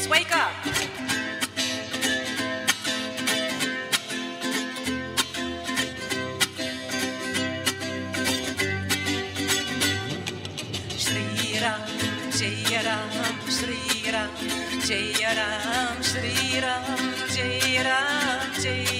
Kids, wake up. Shri Ram, Jai Ram, Shri Ram, Jai Ram, Shri Ram, Jai Ram, Jai Ram.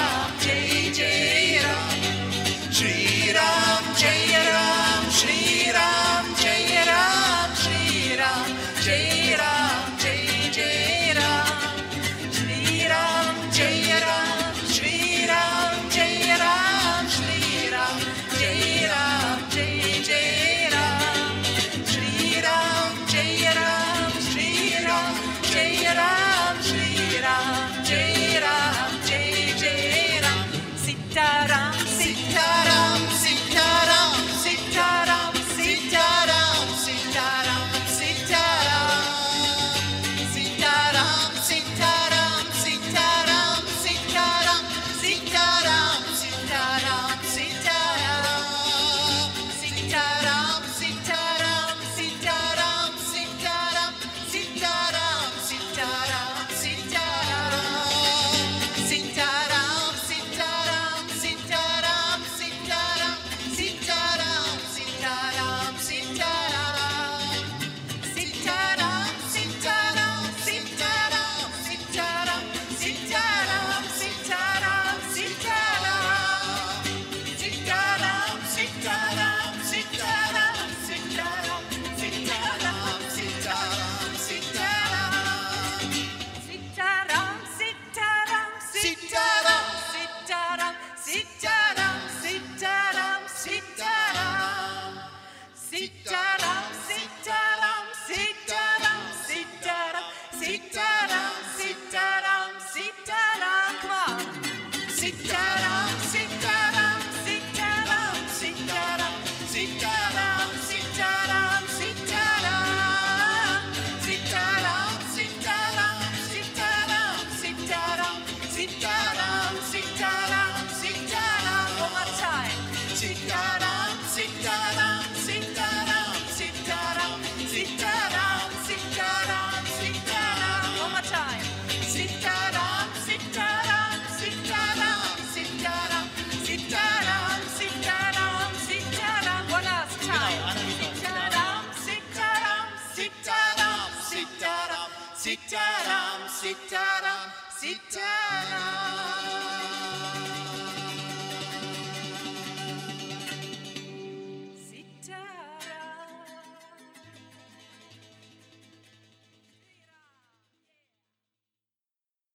Six Sitaram, Sitaram, Sitaram.